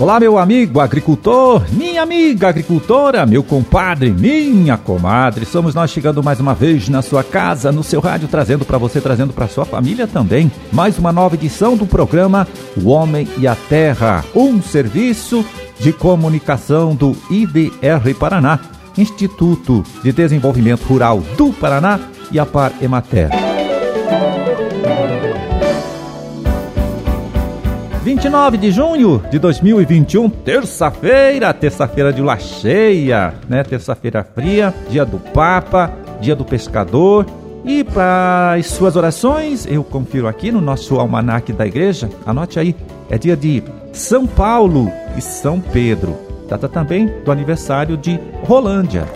Olá, meu amigo agricultor, minha amiga agricultora, meu compadre, minha comadre. Somos nós chegando mais uma vez na sua casa, no seu rádio, trazendo para você, trazendo para sua família também, mais uma nova edição do programa O Homem e a Terra, um serviço de comunicação do IDR Paraná, Instituto de Desenvolvimento Rural do Paraná e a Par Emater. 29 de junho de 2021, terça-feira, terça-feira de lua cheia, né? Terça-feira fria, dia do Papa, dia do pescador. E para as suas orações, eu confiro aqui no nosso almanaque da igreja, anote aí, é dia de São Paulo e São Pedro. Data também do aniversário de Rolândia.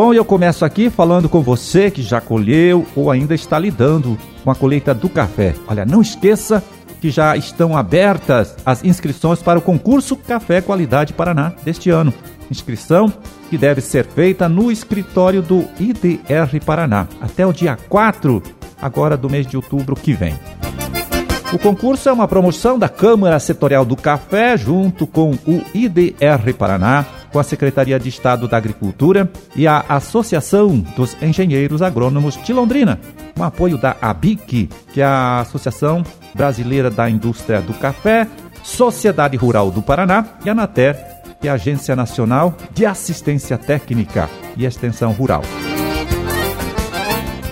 Bom, eu começo aqui falando com você que já colheu ou ainda está lidando com a colheita do café. Olha, não esqueça que já estão abertas as inscrições para o concurso Café Qualidade Paraná deste ano. Inscrição que deve ser feita no escritório do IDR Paraná até o dia 4 agora do mês de outubro que vem. O concurso é uma promoção da Câmara Setorial do Café junto com o IDR Paraná com a Secretaria de Estado da Agricultura e a Associação dos Engenheiros Agrônomos de Londrina, com apoio da ABIC, que é a Associação Brasileira da Indústria do Café, Sociedade Rural do Paraná e a ANATER, que é a Agência Nacional de Assistência Técnica e Extensão Rural.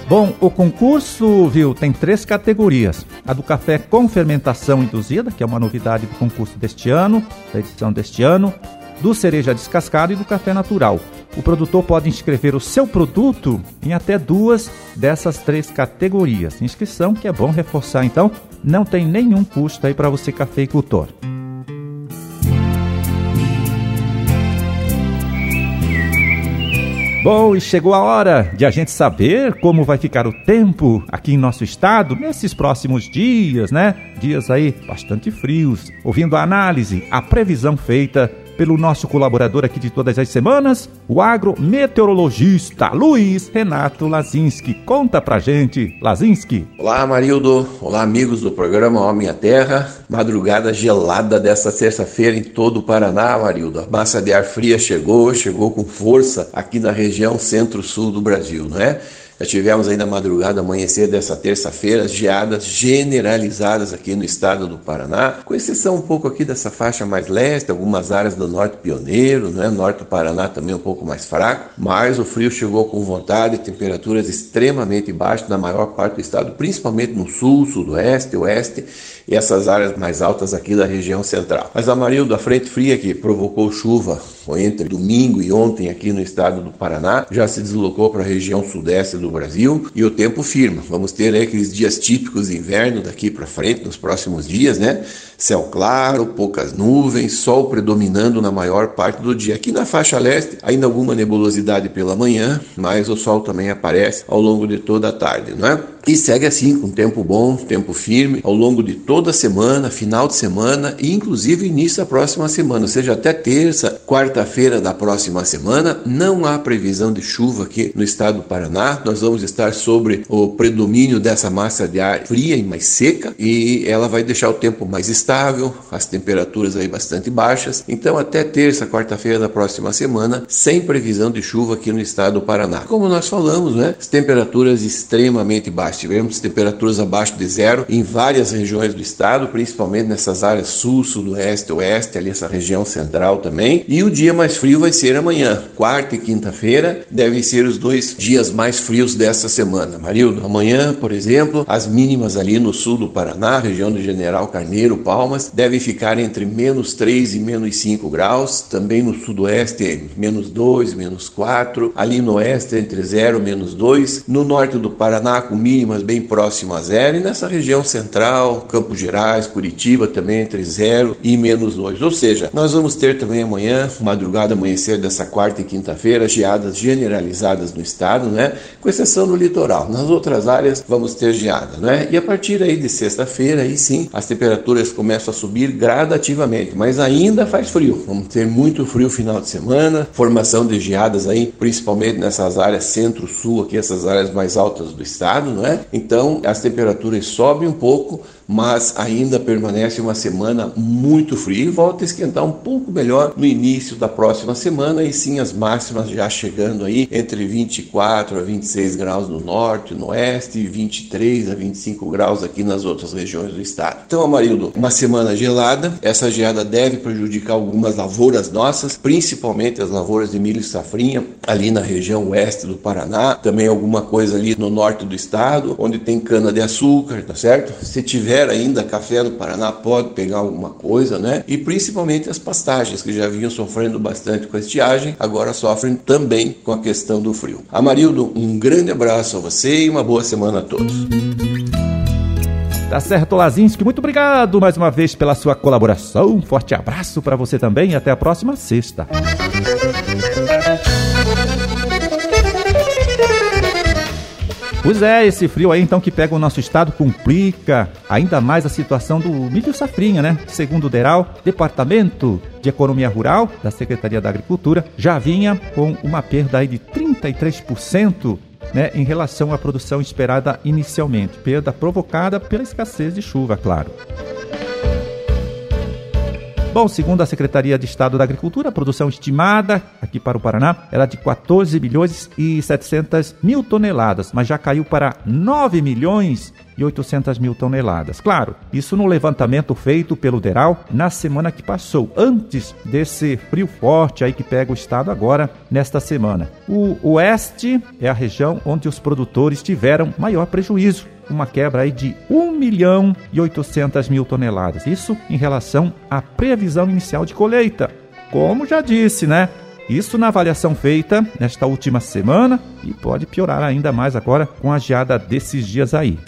Bom, o concurso, viu, tem três categorias. A do café com fermentação induzida, que é uma novidade do concurso deste ano, da edição deste ano do cereja descascado e do café natural. O produtor pode inscrever o seu produto em até duas dessas três categorias. Inscrição que é bom reforçar, então, não tem nenhum custo aí para você cafeicultor. Bom, e chegou a hora de a gente saber como vai ficar o tempo aqui em nosso estado nesses próximos dias, né? Dias aí bastante frios. Ouvindo a análise, a previsão feita pelo nosso colaborador aqui de todas as semanas, o agrometeorologista Luiz Renato Lazinski. Conta pra gente, Lazinski. Olá, Marildo. Olá, amigos do programa Homem à Terra. Madrugada gelada dessa terça-feira em todo o Paraná, Marildo. A massa de ar fria chegou, chegou com força aqui na região centro-sul do Brasil, não é? Já tivemos aí na madrugada, amanhecer dessa terça-feira, geadas generalizadas aqui no estado do Paraná, com exceção um pouco aqui dessa faixa mais leste, algumas áreas do norte pioneiro, né? norte do Paraná também um pouco mais fraco, mas o frio chegou com vontade, temperaturas extremamente baixas na maior parte do estado, principalmente no sul, sudoeste, oeste e essas áreas mais altas aqui da região central. Mas Amarildo, a frente fria que provocou chuva entre domingo e ontem aqui no estado do Paraná, já se deslocou para a região sudeste do Brasil e o tempo firma. Vamos ter aí aqueles dias típicos de inverno daqui para frente, nos próximos dias, né? Céu claro, poucas nuvens, sol predominando na maior parte do dia. Aqui na faixa leste, ainda alguma nebulosidade pela manhã, mas o sol também aparece ao longo de toda a tarde, não é? E segue assim, com tempo bom, tempo firme, ao longo de toda a semana, final de semana e inclusive início da próxima semana, ou seja, até terça, quarta-feira da próxima semana. Não há previsão de chuva aqui no estado do Paraná. Nós vamos estar sobre o predomínio dessa massa de ar fria e mais seca e ela vai deixar o tempo mais estável, as temperaturas aí bastante baixas. Então, até terça, quarta-feira da próxima semana, sem previsão de chuva aqui no estado do Paraná. Como nós falamos, né? As temperaturas extremamente baixas tivemos temperaturas abaixo de zero em várias regiões do estado, principalmente nessas áreas sul, sudoeste, oeste, ali essa região central também. E o dia mais frio vai ser amanhã, quarta e quinta-feira, devem ser os dois dias mais frios dessa semana. Marildo, amanhã, por exemplo, as mínimas ali no sul do Paraná, região do General Carneiro, Palmas, devem ficar entre menos 3 e menos 5 graus. Também no sudoeste, menos 2, menos 4. Ali no oeste, entre 0 e menos 2. No norte do Paraná, com mínimas bem próximo a zero, e nessa região central, Campos Gerais, Curitiba também entre zero e menos dois. Ou seja, nós vamos ter também amanhã, madrugada, amanhecer dessa quarta e quinta-feira, geadas generalizadas no estado, né? Com exceção do litoral. Nas outras áreas vamos ter geada, né? E a partir aí de sexta-feira, aí sim, as temperaturas começam a subir gradativamente, mas ainda faz frio. Vamos ter muito frio final de semana, formação de geadas aí, principalmente nessas áreas centro-sul, aqui essas áreas mais altas do estado, não é? Então as temperaturas sobem um pouco, mas ainda permanece uma semana muito fria e volta a esquentar um pouco melhor no início da próxima semana e sim as máximas já chegando aí entre 24 a 26 graus no norte, no oeste e 23 a 25 graus aqui nas outras regiões do estado. Então, Amarildo, uma semana gelada, essa geada deve prejudicar algumas lavouras nossas, principalmente as lavouras de milho e safrinha ali na região oeste do Paraná, também alguma coisa ali no norte do estado, onde tem cana de açúcar, tá certo? Se tiver ainda café no Paraná, pode pegar alguma coisa, né? E principalmente as pastagens, que já vinham sofrendo bastante com a estiagem, agora sofrem também com a questão do frio. Amarildo, um grande abraço a você e uma boa semana a todos. Tá certo, Lazinski. Muito obrigado mais uma vez pela sua colaboração. Um forte abraço para você também e até a próxima sexta. Pois é, esse frio aí então que pega o nosso estado complica ainda mais a situação do milho safrinha, né? Segundo o DERAL, Departamento de Economia Rural da Secretaria da Agricultura, já vinha com uma perda aí de 33% né, em relação à produção esperada inicialmente, perda provocada pela escassez de chuva, claro. Bom, segundo a Secretaria de Estado da Agricultura, a produção estimada aqui para o Paraná era de 14 milhões e 700 mil toneladas, mas já caiu para 9 milhões e 800 mil toneladas. Claro, isso no levantamento feito pelo DERAL na semana que passou, antes desse frio forte aí que pega o estado agora, nesta semana. O oeste é a região onde os produtores tiveram maior prejuízo uma quebra aí de 1 milhão e 800 mil toneladas. Isso em relação à previsão inicial de colheita. Como já disse, né? Isso na avaliação feita nesta última semana e pode piorar ainda mais agora com a geada desses dias aí.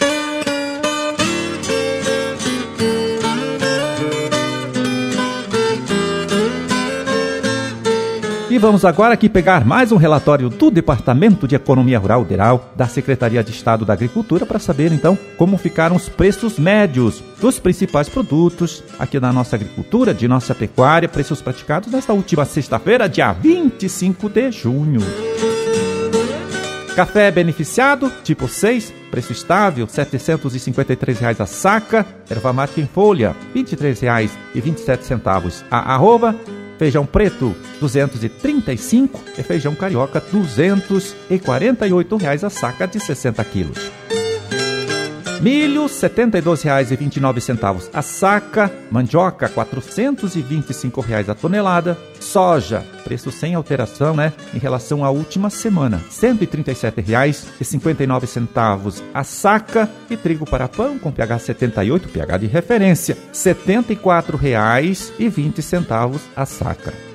E vamos agora aqui pegar mais um relatório do Departamento de Economia Rural Rural da Secretaria de Estado da Agricultura para saber então como ficaram os preços médios dos principais produtos aqui da nossa agricultura, de nossa pecuária, preços praticados nesta última sexta-feira, dia 25 de junho. Café beneficiado, tipo 6, preço estável, R$ 753,00 a saca. Erva mate em folha, R$ 23,27 a arroba feijão preto 235 e feijão carioca 248 reais a saca de 60 quilos. Milho, R$ 72,29 a saca. Mandioca, 425 reais a tonelada. Soja, preço sem alteração, né? Em relação à última semana, R$ 137,59 a saca. E trigo para pão com pH 78, pH de referência, R$ 74,20 a saca.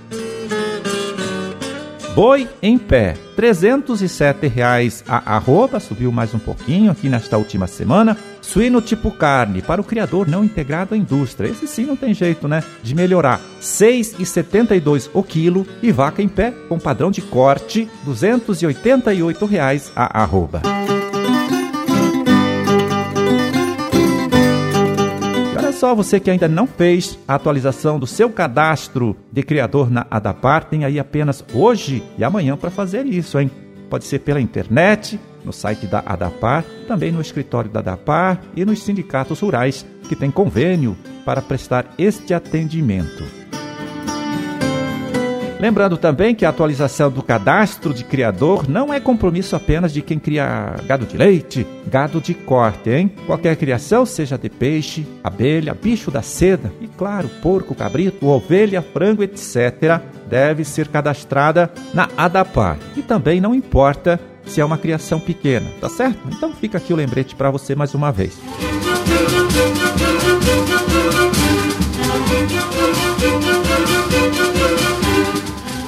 Boi em pé, 307 reais a arroba, subiu mais um pouquinho aqui nesta última semana. Suíno tipo carne, para o criador não integrado à indústria. Esse sim não tem jeito, né? De melhorar. R$ 6,72 o quilo. E vaca em pé, com padrão de corte, 288 reais a arroba. Só você que ainda não fez a atualização do seu cadastro de criador na Adapar, tem aí apenas hoje e amanhã para fazer isso, hein? Pode ser pela internet, no site da Adapar, também no escritório da Adapar e nos sindicatos rurais que têm convênio para prestar este atendimento. Lembrando também que a atualização do cadastro de criador não é compromisso apenas de quem cria gado de leite, gado de corte, hein? Qualquer criação, seja de peixe, abelha, bicho da seda e, claro, porco, cabrito, ovelha, frango, etc., deve ser cadastrada na ADAPAR. E também não importa se é uma criação pequena, tá certo? Então fica aqui o lembrete para você mais uma vez.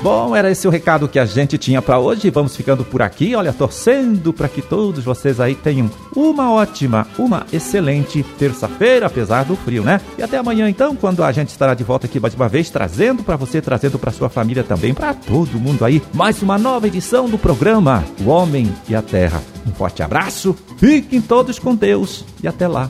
Bom, era esse o recado que a gente tinha para hoje. Vamos ficando por aqui, olha, torcendo para que todos vocês aí tenham uma ótima, uma excelente terça-feira, apesar do frio, né? E até amanhã então, quando a gente estará de volta aqui mais uma vez, trazendo para você, trazendo para sua família também, para todo mundo aí, mais uma nova edição do programa O Homem e a Terra. Um forte abraço, fiquem todos com Deus e até lá.